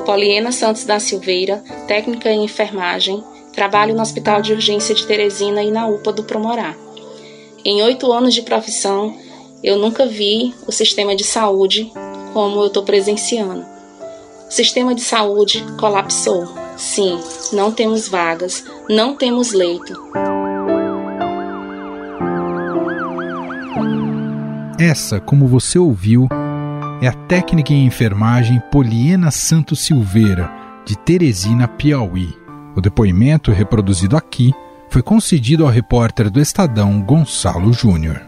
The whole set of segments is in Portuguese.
Sou Poliena Santos da Silveira, técnica em enfermagem, trabalho no Hospital de Urgência de Teresina e na UPA do Promorá. Em oito anos de profissão, eu nunca vi o sistema de saúde como eu estou presenciando. O sistema de saúde colapsou. Sim, não temos vagas, não temos leito. Essa, como você ouviu, é a técnica em enfermagem Poliena Santos Silveira, de Teresina, Piauí. O depoimento reproduzido aqui foi concedido ao repórter do Estadão Gonçalo Júnior.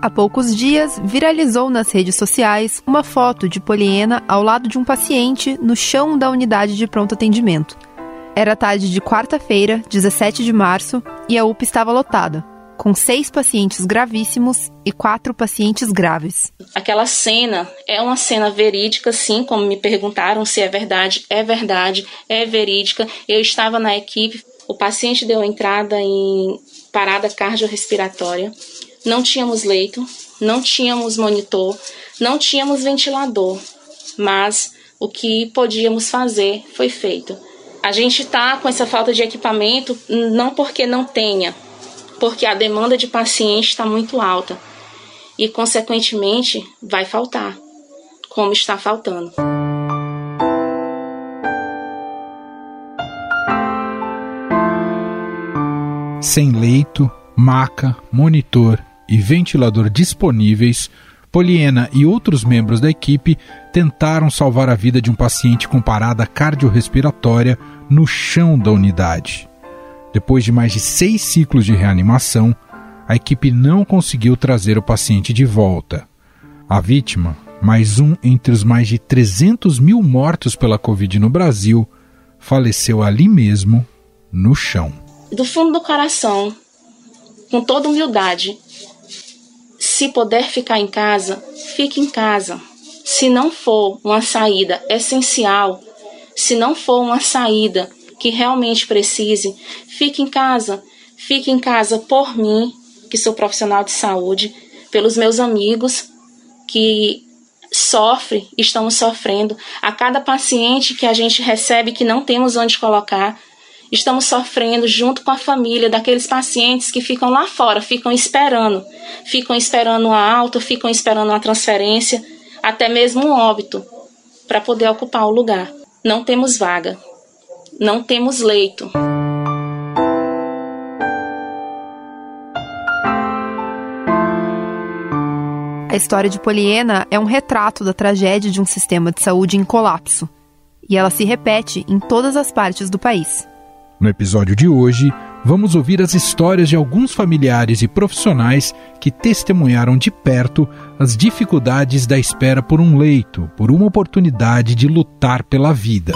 Há poucos dias, viralizou nas redes sociais uma foto de Poliena ao lado de um paciente no chão da unidade de pronto atendimento. Era tarde de quarta-feira, 17 de março, e a UPA estava lotada, com seis pacientes gravíssimos e quatro pacientes graves. Aquela cena é uma cena verídica, sim, como me perguntaram se é verdade. É verdade, é verídica. Eu estava na equipe, o paciente deu entrada em parada cardiorrespiratória não tínhamos leito, não tínhamos monitor, não tínhamos ventilador, mas o que podíamos fazer foi feito. A gente está com essa falta de equipamento não porque não tenha, porque a demanda de paciente está muito alta e, consequentemente, vai faltar, como está faltando. Sem leito, maca, monitor e ventilador disponíveis, Poliena e outros membros da equipe tentaram salvar a vida de um paciente com parada cardiorrespiratória no chão da unidade. Depois de mais de seis ciclos de reanimação, a equipe não conseguiu trazer o paciente de volta. A vítima, mais um entre os mais de 300 mil mortos pela Covid no Brasil, faleceu ali mesmo, no chão. Do fundo do coração, com toda humildade, se puder ficar em casa, fique em casa. Se não for uma saída essencial, se não for uma saída que realmente precise, fique em casa. Fique em casa por mim, que sou profissional de saúde, pelos meus amigos que sofrem, estamos sofrendo. A cada paciente que a gente recebe que não temos onde colocar, estamos sofrendo junto com a família daqueles pacientes que ficam lá fora, ficam esperando, ficam esperando uma alta, ficam esperando uma transferência, até mesmo um óbito, para poder ocupar o lugar. Não temos vaga, não temos leito. A história de Poliena é um retrato da tragédia de um sistema de saúde em colapso. E ela se repete em todas as partes do país. No episódio de hoje, vamos ouvir as histórias de alguns familiares e profissionais que testemunharam de perto as dificuldades da espera por um leito, por uma oportunidade de lutar pela vida.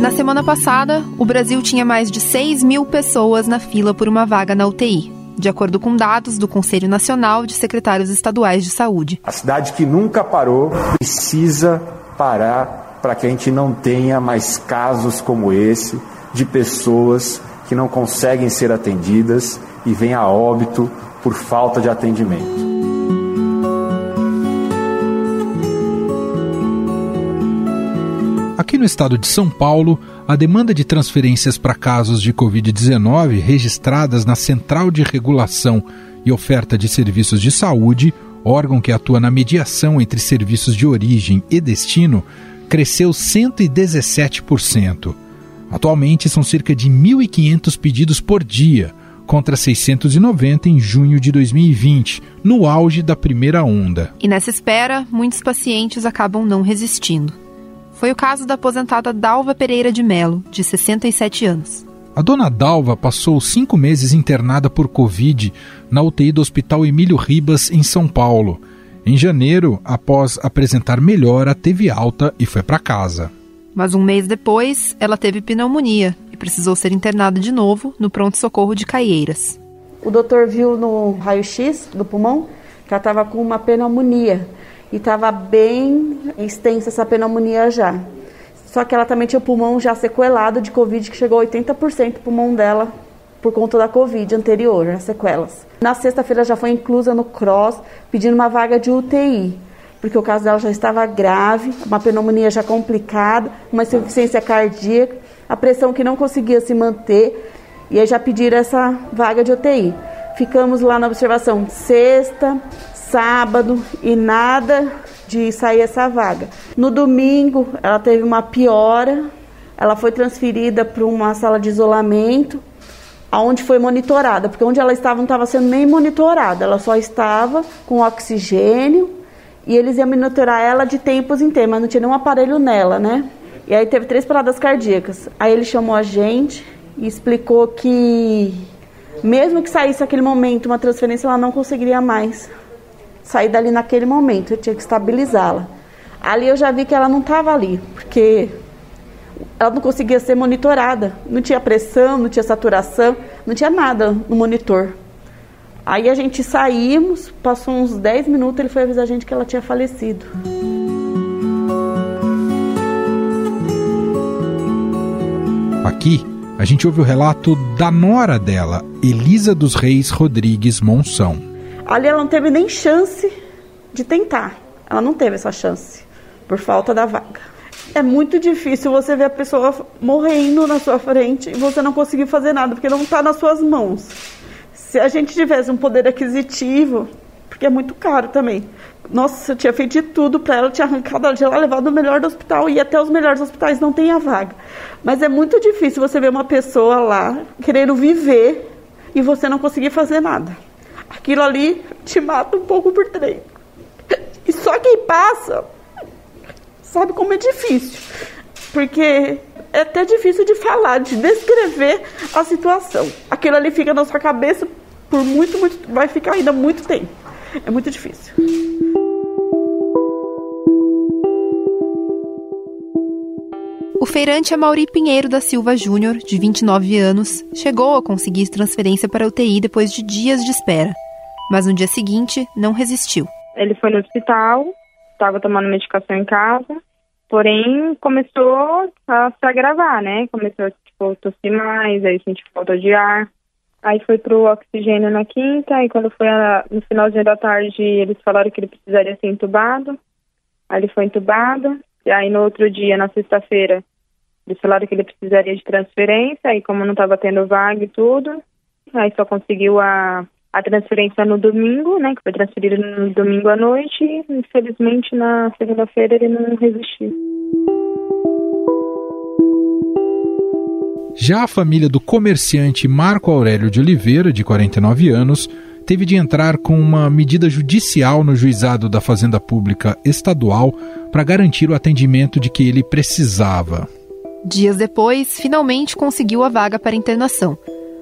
Na semana passada, o Brasil tinha mais de 6 mil pessoas na fila por uma vaga na UTI de acordo com dados do Conselho Nacional de Secretários Estaduais de Saúde. A cidade que nunca parou precisa parar para que a gente não tenha mais casos como esse de pessoas que não conseguem ser atendidas e vêm a óbito por falta de atendimento. Aqui no estado de São Paulo, a demanda de transferências para casos de Covid-19 registradas na Central de Regulação e Oferta de Serviços de Saúde, órgão que atua na mediação entre serviços de origem e destino, cresceu 117%. Atualmente são cerca de 1.500 pedidos por dia, contra 690 em junho de 2020, no auge da primeira onda. E nessa espera, muitos pacientes acabam não resistindo. Foi o caso da aposentada Dalva Pereira de Melo, de 67 anos. A dona Dalva passou cinco meses internada por Covid na UTI do Hospital Emílio Ribas, em São Paulo. Em janeiro, após apresentar melhora, teve alta e foi para casa. Mas um mês depois, ela teve pneumonia e precisou ser internada de novo no pronto-socorro de Caieiras. O doutor viu no raio-x do pulmão que ela estava com uma pneumonia e estava bem extensa essa pneumonia já. Só que ela também tinha o pulmão já sequelado de Covid, que chegou a 80% do pulmão dela por conta da Covid anterior, as sequelas. Na sexta-feira já foi inclusa no CROSS, pedindo uma vaga de UTI, porque o caso dela já estava grave, uma pneumonia já complicada, uma insuficiência cardíaca, a pressão que não conseguia se manter, e aí já pediram essa vaga de UTI. Ficamos lá na observação sexta, sábado e nada de sair essa vaga. No domingo, ela teve uma piora, ela foi transferida para uma sala de isolamento, aonde foi monitorada, porque onde ela estava não estava sendo nem monitorada, ela só estava com oxigênio e eles iam monitorar ela de tempos em tempos, mas não tinha nenhum aparelho nela, né? E aí teve três paradas cardíacas. Aí ele chamou a gente e explicou que mesmo que saísse aquele momento uma transferência, ela não conseguiria mais sair dali naquele momento, eu tinha que estabilizá-la. Ali eu já vi que ela não estava ali, porque ela não conseguia ser monitorada, não tinha pressão, não tinha saturação, não tinha nada no monitor. Aí a gente saímos, passou uns 10 minutos, ele foi avisar a gente que ela tinha falecido. Aqui, a gente ouve o relato da nora dela, Elisa dos Reis Rodrigues Monção. Ali ela não teve nem chance de tentar. Ela não teve essa chance por falta da vaga. É muito difícil você ver a pessoa morrendo na sua frente e você não conseguir fazer nada, porque não está nas suas mãos. Se a gente tivesse um poder aquisitivo, porque é muito caro também. Nossa, eu tinha feito de tudo para ela, tinha arrancado ela de lá, levado no melhor do hospital e até os melhores hospitais não tem a vaga. Mas é muito difícil você ver uma pessoa lá querendo viver e você não conseguir fazer nada aquilo ali te mata um pouco por trem. E só quem passa sabe como é difícil. Porque é até difícil de falar, de descrever a situação. Aquilo ali fica na sua cabeça por muito, muito. vai ficar ainda muito tempo. É muito difícil. O feirante Amauri Pinheiro da Silva Júnior, de 29 anos, chegou a conseguir transferência para UTI depois de dias de espera mas no dia seguinte não resistiu. Ele foi no hospital, estava tomando medicação em casa, porém começou a se agravar, né? Começou tipo, a tossir mais, aí sentiu falta de ar. Aí foi pro oxigênio na quinta, e quando foi a, no finalzinho da tarde, eles falaram que ele precisaria ser entubado. Aí ele foi entubado, e aí no outro dia, na sexta-feira, eles falaram que ele precisaria de transferência, e como não estava tendo vaga e tudo, aí só conseguiu a a transferência no domingo, né, que foi transferido no domingo à noite, e infelizmente na segunda-feira ele não resistiu. Já a família do comerciante Marco Aurélio de Oliveira, de 49 anos, teve de entrar com uma medida judicial no juizado da Fazenda Pública Estadual para garantir o atendimento de que ele precisava. Dias depois, finalmente conseguiu a vaga para internação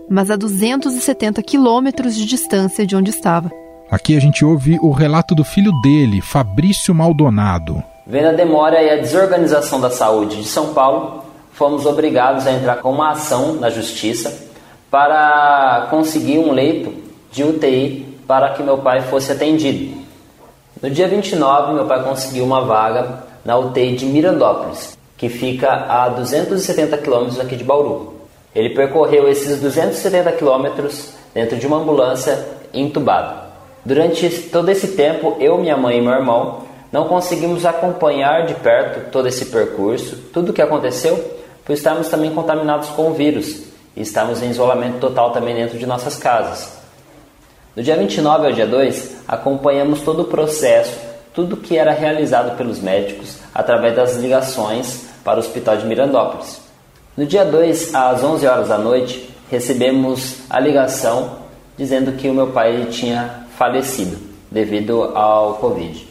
mas a 270 quilômetros de distância de onde estava. Aqui a gente ouve o relato do filho dele, Fabrício Maldonado. Vendo a demora e a desorganização da saúde de São Paulo, fomos obrigados a entrar com uma ação na justiça para conseguir um leito de UTI para que meu pai fosse atendido. No dia 29, meu pai conseguiu uma vaga na UTI de Mirandópolis, que fica a 270 quilômetros aqui de Bauru. Ele percorreu esses 270 quilômetros dentro de uma ambulância entubado. Durante todo esse tempo, eu, minha mãe e meu irmão não conseguimos acompanhar de perto todo esse percurso, tudo o que aconteceu, pois estávamos também contaminados com o vírus e estávamos em isolamento total também dentro de nossas casas. Do dia 29 ao dia 2, acompanhamos todo o processo, tudo que era realizado pelos médicos através das ligações para o Hospital de Mirandópolis. No dia 2, às 11 horas da noite, recebemos a ligação dizendo que o meu pai tinha falecido devido ao Covid.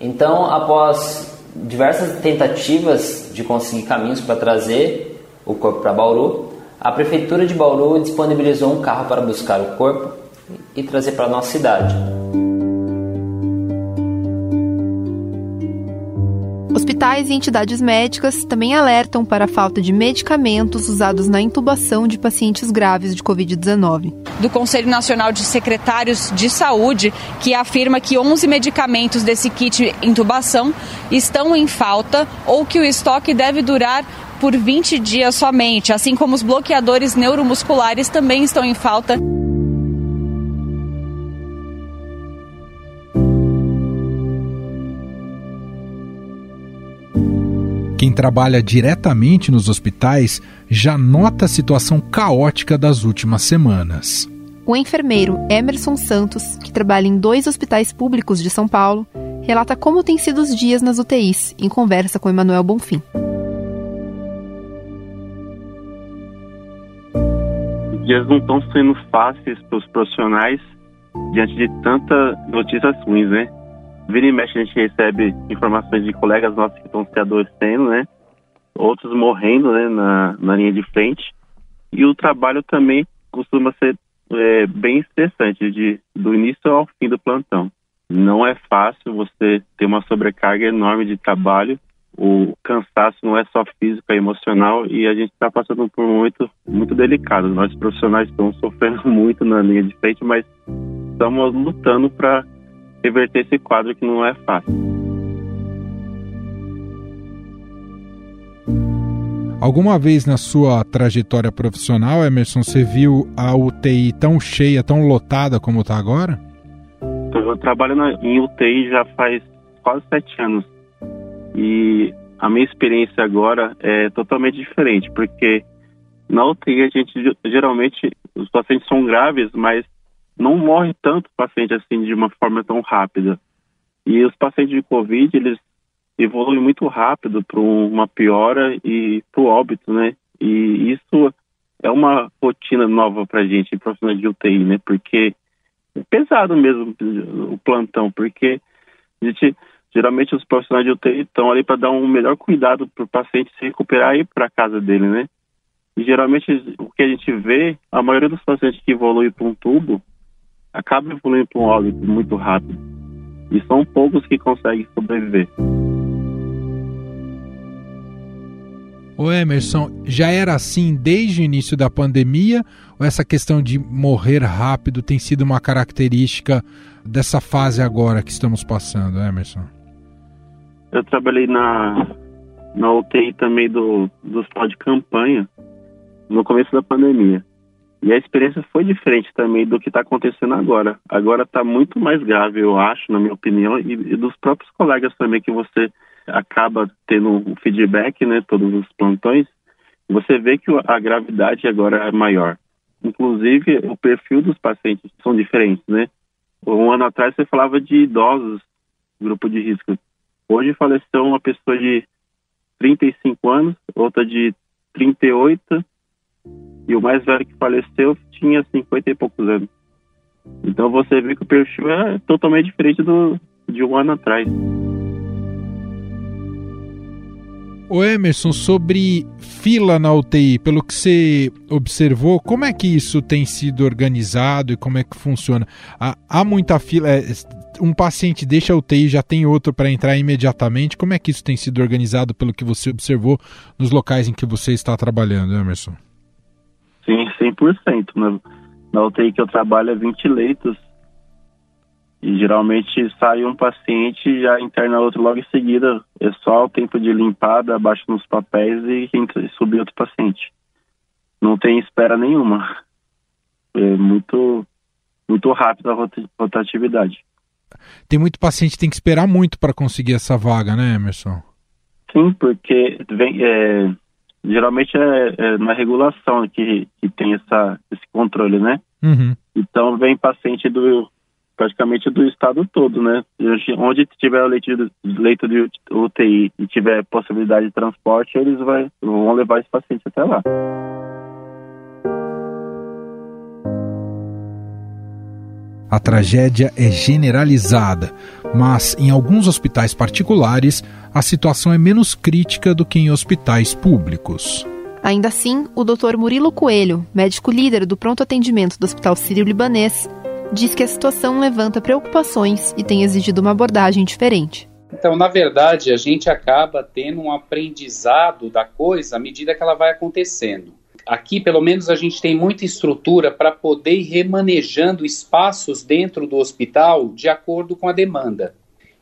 Então, após diversas tentativas de conseguir caminhos para trazer o corpo para Bauru, a prefeitura de Bauru disponibilizou um carro para buscar o corpo e trazer para a nossa cidade. Hospitais e entidades médicas também alertam para a falta de medicamentos usados na intubação de pacientes graves de Covid-19. Do Conselho Nacional de Secretários de Saúde, que afirma que 11 medicamentos desse kit intubação estão em falta ou que o estoque deve durar por 20 dias somente, assim como os bloqueadores neuromusculares também estão em falta. Quem trabalha diretamente nos hospitais já nota a situação caótica das últimas semanas. O enfermeiro Emerson Santos, que trabalha em dois hospitais públicos de São Paulo, relata como têm sido os dias nas UTIs, em conversa com Emanuel Bonfim. Os dias não estão sendo fáceis para os profissionais diante de tanta notícias ruins, né? Vira e mexe a gente recebe informações de colegas nossos que estão se adoecendo, né? Outros morrendo, né, na, na linha de frente. E o trabalho também costuma ser é, bem estressante, de, do início ao fim do plantão. Não é fácil você ter uma sobrecarga enorme de trabalho. O cansaço não é só físico, é emocional e a gente está passando por um momento muito delicado. Nós profissionais estamos sofrendo muito na linha de frente, mas estamos lutando para reverter esse quadro que não é fácil. Alguma vez na sua trajetória profissional, Emerson, você viu a UTI tão cheia, tão lotada como está agora? Eu trabalho na, em UTI já faz quase sete anos. E a minha experiência agora é totalmente diferente, porque na UTI a gente geralmente os pacientes são graves, mas não morre tanto paciente assim de uma forma tão rápida. E os pacientes de Covid, eles evoluem muito rápido para uma piora e para o óbito, né? E isso é uma rotina nova para a gente, profissionais de UTI, né? Porque é pesado mesmo o plantão, porque a gente, geralmente os profissionais de UTI estão ali para dar um melhor cuidado para o paciente se recuperar e ir para casa dele, né? E geralmente o que a gente vê, a maioria dos pacientes que evoluem para um tubo, acaba evoluindo para um óbito muito rápido. E são poucos que conseguem sobreviver. O Emerson, já era assim desde o início da pandemia ou essa questão de morrer rápido tem sido uma característica dessa fase agora que estamos passando, Emerson? Eu trabalhei na, na UTI também do, do hospital de campanha no começo da pandemia. E a experiência foi diferente também do que está acontecendo agora. Agora está muito mais grave, eu acho, na minha opinião, e, e, dos próprios colegas também que você acaba tendo um feedback, né, todos os plantões. Você vê que a gravidade agora é maior. Inclusive, o perfil dos pacientes são diferentes, né? Um ano atrás você falava de idosos, grupo de risco. Hoje faleceu uma pessoa de 35 anos, outra de 38 e o mais velho que faleceu tinha 50 e poucos anos. Então você vê que o perfil é totalmente diferente do, de um ano atrás. O Emerson, sobre fila na UTI, pelo que você observou, como é que isso tem sido organizado e como é que funciona? Há, há muita fila, é, um paciente deixa a UTI já tem outro para entrar imediatamente. Como é que isso tem sido organizado pelo que você observou nos locais em que você está trabalhando, Emerson? Sim, 100%. Na, na UTI que eu trabalho é 20 leitos. E geralmente sai um paciente e já interna outro logo em seguida. É só o tempo de limpada, abaixa nos papéis e subir outro paciente. Não tem espera nenhuma. É muito, muito rápido a rotatividade. Tem muito paciente que tem que esperar muito para conseguir essa vaga, né, Emerson? Sim, porque vem, é, geralmente é, é na regulação que, que tem essa, esse controle, né? Uhum. Então vem paciente do praticamente do estado todo, né? Onde tiver leito de, leito de UTI e tiver possibilidade de transporte, eles vai, vão levar esse paciente até lá. A tragédia é generalizada, mas em alguns hospitais particulares a situação é menos crítica do que em hospitais públicos. Ainda assim, o Dr. Murilo Coelho, médico líder do pronto atendimento do Hospital Sírio-Libanês, diz que a situação levanta preocupações e tem exigido uma abordagem diferente. Então, na verdade, a gente acaba tendo um aprendizado da coisa à medida que ela vai acontecendo. Aqui, pelo menos, a gente tem muita estrutura para poder ir remanejando espaços dentro do hospital de acordo com a demanda.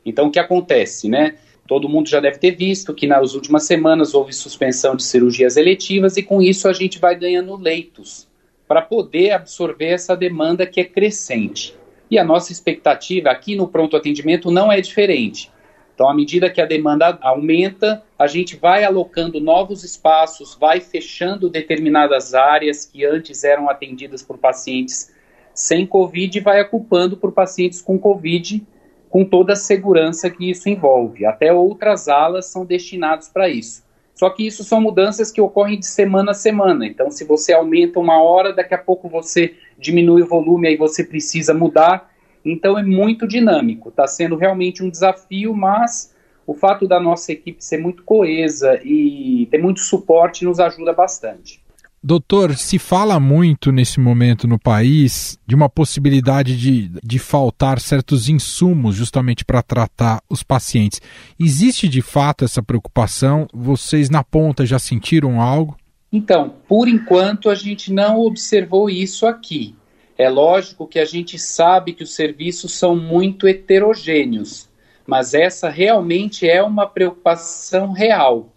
Então, o que acontece, né? Todo mundo já deve ter visto que nas últimas semanas houve suspensão de cirurgias eletivas e com isso a gente vai ganhando leitos para poder absorver essa demanda que é crescente. E a nossa expectativa aqui no pronto atendimento não é diferente. Então, à medida que a demanda aumenta, a gente vai alocando novos espaços, vai fechando determinadas áreas que antes eram atendidas por pacientes sem Covid e vai ocupando por pacientes com Covid com toda a segurança que isso envolve. Até outras alas são destinadas para isso. Só que isso são mudanças que ocorrem de semana a semana. Então, se você aumenta uma hora, daqui a pouco você diminui o volume, aí você precisa mudar. Então, é muito dinâmico. Está sendo realmente um desafio, mas o fato da nossa equipe ser muito coesa e ter muito suporte nos ajuda bastante. Doutor, se fala muito nesse momento no país de uma possibilidade de, de faltar certos insumos justamente para tratar os pacientes. Existe de fato essa preocupação? Vocês na ponta já sentiram algo? Então, por enquanto a gente não observou isso aqui. É lógico que a gente sabe que os serviços são muito heterogêneos, mas essa realmente é uma preocupação real.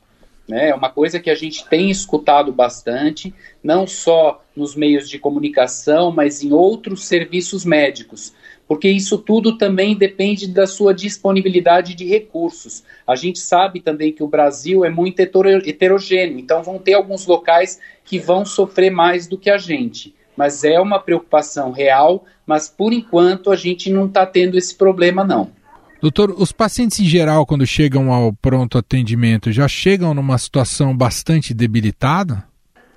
Né? É uma coisa que a gente tem escutado bastante, não só nos meios de comunicação, mas em outros serviços médicos, porque isso tudo também depende da sua disponibilidade de recursos. A gente sabe também que o Brasil é muito heterogêneo, então vão ter alguns locais que vão sofrer mais do que a gente. Mas é uma preocupação real, mas por enquanto a gente não está tendo esse problema, não. Doutor, os pacientes em geral, quando chegam ao pronto atendimento, já chegam numa situação bastante debilitada?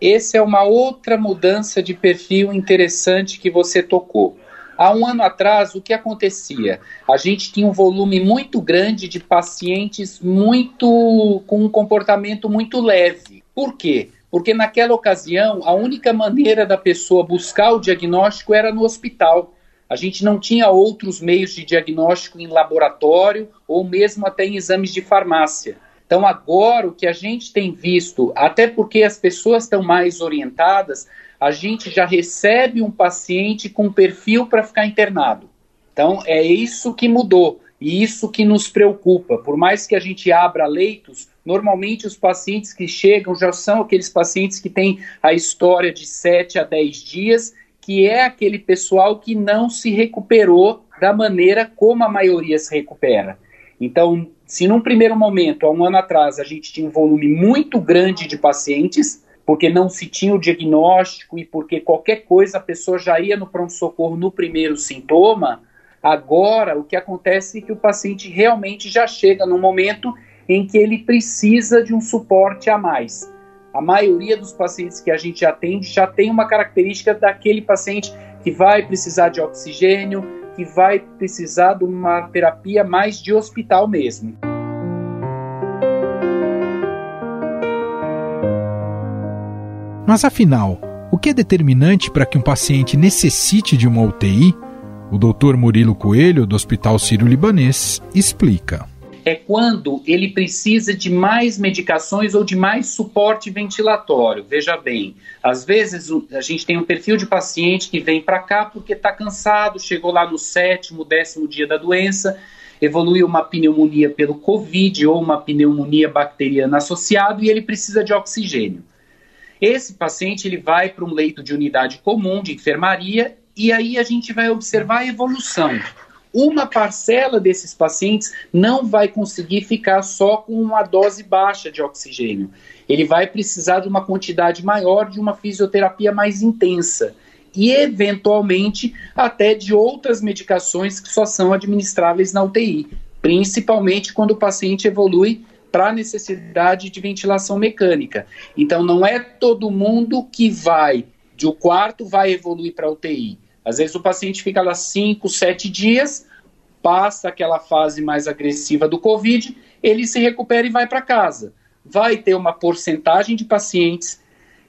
Essa é uma outra mudança de perfil interessante que você tocou. Há um ano atrás, o que acontecia? A gente tinha um volume muito grande de pacientes muito com um comportamento muito leve. Por quê? Porque naquela ocasião, a única maneira da pessoa buscar o diagnóstico era no hospital. A gente não tinha outros meios de diagnóstico em laboratório ou mesmo até em exames de farmácia. Então, agora, o que a gente tem visto, até porque as pessoas estão mais orientadas, a gente já recebe um paciente com perfil para ficar internado. Então, é isso que mudou e isso que nos preocupa. Por mais que a gente abra leitos, normalmente os pacientes que chegam já são aqueles pacientes que têm a história de 7 a 10 dias que é aquele pessoal que não se recuperou da maneira como a maioria se recupera. Então, se num primeiro momento, há um ano atrás, a gente tinha um volume muito grande de pacientes, porque não se tinha o diagnóstico e porque qualquer coisa a pessoa já ia no pronto-socorro no primeiro sintoma, agora o que acontece é que o paciente realmente já chega no momento em que ele precisa de um suporte a mais a maioria dos pacientes que a gente atende já tem uma característica daquele paciente que vai precisar de oxigênio, que vai precisar de uma terapia mais de hospital mesmo. Mas afinal, o que é determinante para que um paciente necessite de uma UTI? O Dr. Murilo Coelho, do Hospital Sírio-Libanês, explica é quando ele precisa de mais medicações ou de mais suporte ventilatório. Veja bem, às vezes a gente tem um perfil de paciente que vem para cá porque está cansado, chegou lá no sétimo, décimo dia da doença, evoluiu uma pneumonia pelo Covid ou uma pneumonia bacteriana associada e ele precisa de oxigênio. Esse paciente ele vai para um leito de unidade comum de enfermaria e aí a gente vai observar a evolução uma parcela desses pacientes não vai conseguir ficar só com uma dose baixa de oxigênio. Ele vai precisar de uma quantidade maior de uma fisioterapia mais intensa e, eventualmente, até de outras medicações que só são administráveis na UTI, principalmente quando o paciente evolui para a necessidade de ventilação mecânica. Então, não é todo mundo que vai de o quarto vai evoluir para UTI. Às vezes o paciente fica lá 5, 7 dias, passa aquela fase mais agressiva do Covid, ele se recupera e vai para casa. Vai ter uma porcentagem de pacientes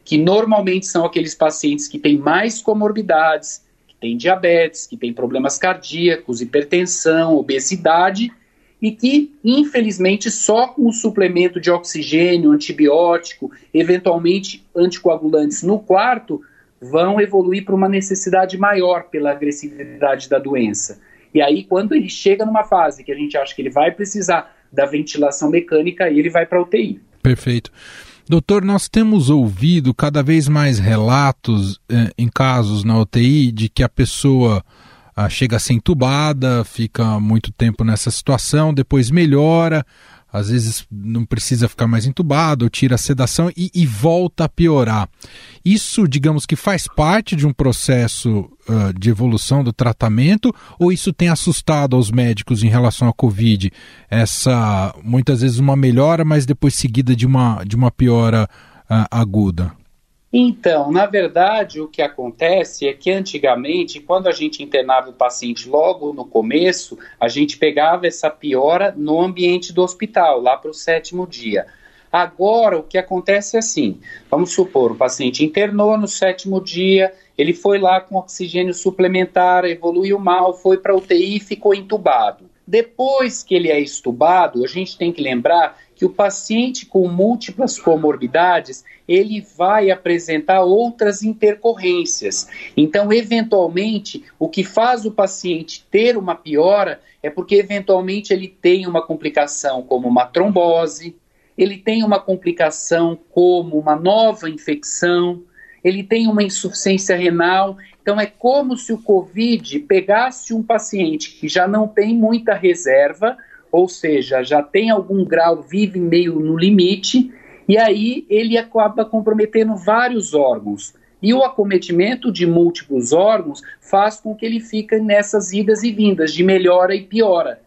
que normalmente são aqueles pacientes que têm mais comorbidades, que têm diabetes, que têm problemas cardíacos, hipertensão, obesidade e que, infelizmente, só com o suplemento de oxigênio, antibiótico, eventualmente anticoagulantes no quarto, vão evoluir para uma necessidade maior pela agressividade da doença. E aí, quando ele chega numa fase que a gente acha que ele vai precisar da ventilação mecânica, ele vai para UTI. Perfeito. Doutor, nós temos ouvido cada vez mais relatos eh, em casos na UTI de que a pessoa ah, chega a ser entubada, fica muito tempo nessa situação, depois melhora, às vezes não precisa ficar mais entubado, tira a sedação e, e volta a piorar. Isso, digamos que faz parte de um processo uh, de evolução do tratamento ou isso tem assustado aos médicos em relação à Covid? Essa, muitas vezes, uma melhora, mas depois seguida de uma, de uma piora uh, aguda? Então, na verdade, o que acontece é que antigamente, quando a gente internava o paciente logo no começo, a gente pegava essa piora no ambiente do hospital, lá para o sétimo dia. Agora, o que acontece é assim: vamos supor, o paciente internou no sétimo dia, ele foi lá com oxigênio suplementar, evoluiu mal, foi para UTI e ficou entubado. Depois que ele é estubado, a gente tem que lembrar que o paciente com múltiplas comorbidades, ele vai apresentar outras intercorrências. Então, eventualmente, o que faz o paciente ter uma piora é porque eventualmente ele tem uma complicação como uma trombose, ele tem uma complicação como uma nova infecção, ele tem uma insuficiência renal. Então, é como se o COVID pegasse um paciente que já não tem muita reserva, ou seja, já tem algum grau, vive meio no limite, e aí ele acaba comprometendo vários órgãos. E o acometimento de múltiplos órgãos faz com que ele fique nessas idas e vindas, de melhora e piora.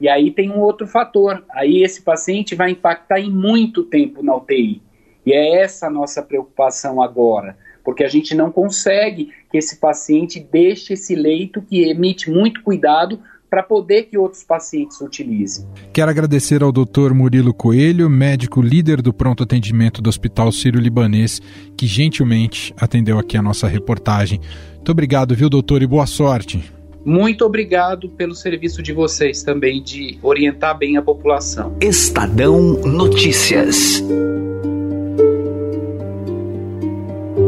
E aí tem um outro fator, aí esse paciente vai impactar em muito tempo na UTI. E é essa a nossa preocupação agora, porque a gente não consegue que esse paciente deixe esse leito que emite muito cuidado para poder que outros pacientes utilizem. Quero agradecer ao Dr. Murilo Coelho, médico líder do pronto atendimento do Hospital Sírio-Libanês, que gentilmente atendeu aqui a nossa reportagem. Muito obrigado, viu, doutor, e boa sorte. Muito obrigado pelo serviço de vocês também de orientar bem a população. Estadão Notícias.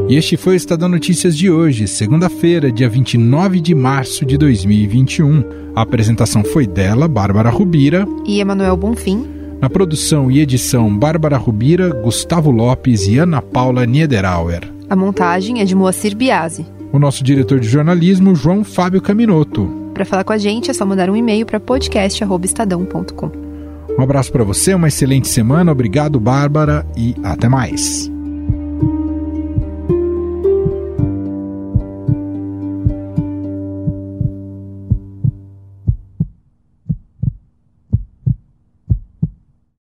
E este foi o Estadão Notícias de hoje, segunda-feira, dia 29 de março de 2021. A apresentação foi dela, Bárbara Rubira e Emanuel Bonfim. Na produção e edição, Bárbara Rubira, Gustavo Lopes e Ana Paula Niederauer. A montagem é de Moacir Biasi. O nosso diretor de jornalismo, João Fábio Caminoto. Para falar com a gente é só mandar um e-mail para podcast@estadão.com. Um abraço para você, uma excelente semana, obrigado Bárbara e até mais.